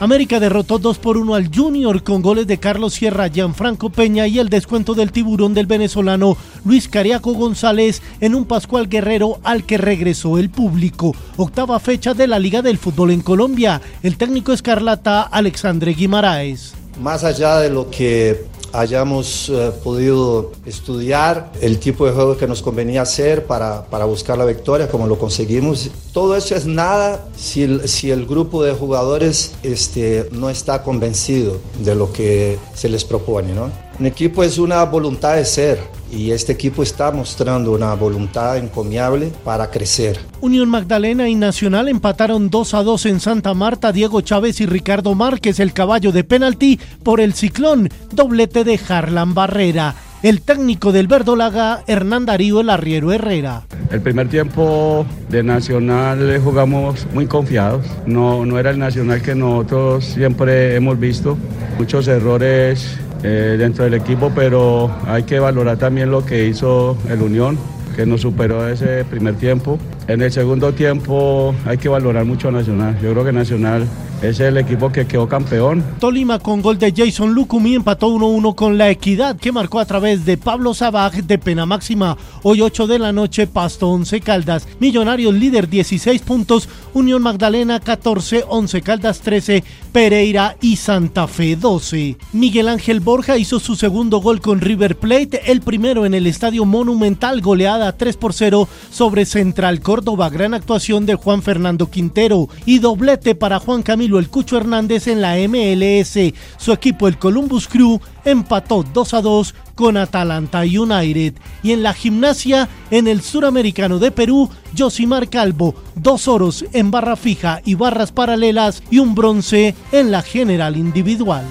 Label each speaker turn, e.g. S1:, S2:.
S1: América derrotó 2 por 1 al Junior con goles de Carlos Sierra, Gianfranco Peña y el descuento del tiburón del venezolano Luis Cariaco González en un Pascual Guerrero al que regresó el público. Octava fecha de la Liga del Fútbol en Colombia. El técnico escarlata Alexandre Guimaraes.
S2: Más allá de lo que hayamos eh, podido estudiar el tipo de juego que nos convenía hacer para, para, buscar la victoria, como lo conseguimos. Todo eso es nada si el, si el grupo de jugadores este, no está convencido de lo que se les propone. ¿no? Un equipo es una voluntad de ser y este equipo está mostrando una voluntad encomiable para crecer.
S1: Unión Magdalena y Nacional empataron 2 a 2 en Santa Marta. Diego Chávez y Ricardo Márquez, el caballo de penalti por el ciclón, doblete de Harlan Barrera. El técnico del Verdolaga, Hernán Darío El Arriero Herrera.
S3: El primer tiempo de Nacional jugamos muy confiados. No, no era el Nacional que nosotros siempre hemos visto. Muchos errores eh, dentro del equipo, pero hay que valorar también lo que hizo el Unión, que nos superó ese primer tiempo. En el segundo tiempo hay que valorar mucho a Nacional. Yo creo que Nacional es el equipo que quedó campeón.
S1: Tolima con gol de Jason Lucumi empató 1-1 con la Equidad que marcó a través de Pablo Sabaj de pena máxima. Hoy 8 de la noche Pasto 11 Caldas. Millonarios líder 16 puntos. Unión Magdalena 14, 11 Caldas 13, Pereira y Santa Fe 12. Miguel Ángel Borja hizo su segundo gol con River Plate, el primero en el Estadio Monumental, goleada 3 por 0 sobre Central Córdoba. Gran actuación de Juan Fernando Quintero y doblete para Juan Camilo El Cucho Hernández en la MLS. Su equipo, el Columbus Crew, empató 2 a 2 con Atalanta United. Y en la gimnasia, en el suramericano de Perú, Josimar Calvo, dos oros en barra fija y barras paralelas y un bronce en la general individual.